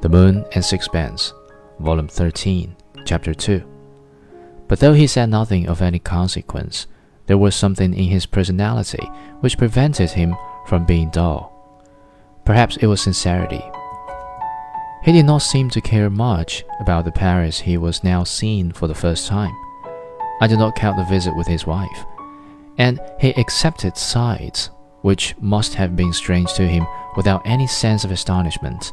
The Moon and Sixpence, Volume 13, Chapter 2. But though he said nothing of any consequence, there was something in his personality which prevented him from being dull. Perhaps it was sincerity. He did not seem to care much about the Paris he was now seeing for the first time. I do not count the visit with his wife, and he accepted sights which must have been strange to him without any sense of astonishment.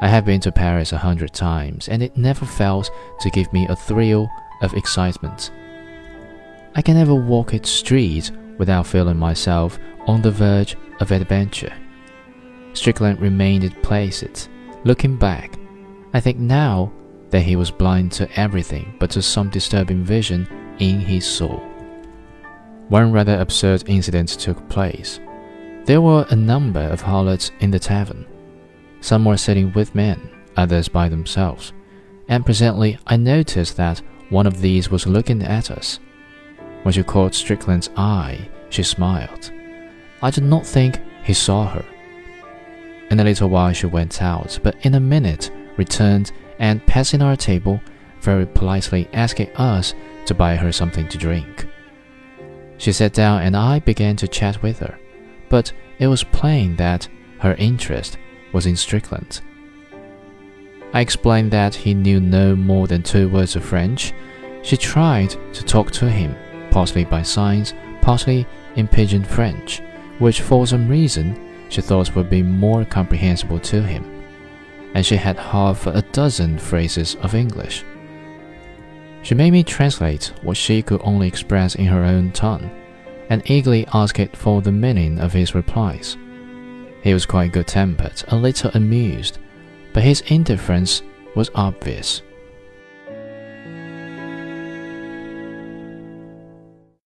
I have been to Paris a hundred times, and it never fails to give me a thrill of excitement. I can never walk its streets without feeling myself on the verge of adventure. Strickland remained placid, looking back. I think now that he was blind to everything but to some disturbing vision in his soul. One rather absurd incident took place. There were a number of harlots in the tavern. Some were sitting with men, others by themselves, and presently I noticed that one of these was looking at us. When she caught Strickland's eye, she smiled. I did not think he saw her. In a little while she went out, but in a minute returned and, passing our table, very politely asking us to buy her something to drink. She sat down and I began to chat with her, but it was plain that her interest was in Strickland. I explained that he knew no more than two words of French. She tried to talk to him, partly by signs, partly in pidgin French, which for some reason she thought would be more comprehensible to him, and she had half a dozen phrases of English. She made me translate what she could only express in her own tongue, and eagerly asked for the meaning of his replies. He was quite good tempered, a little amused, but his indifference was obvious.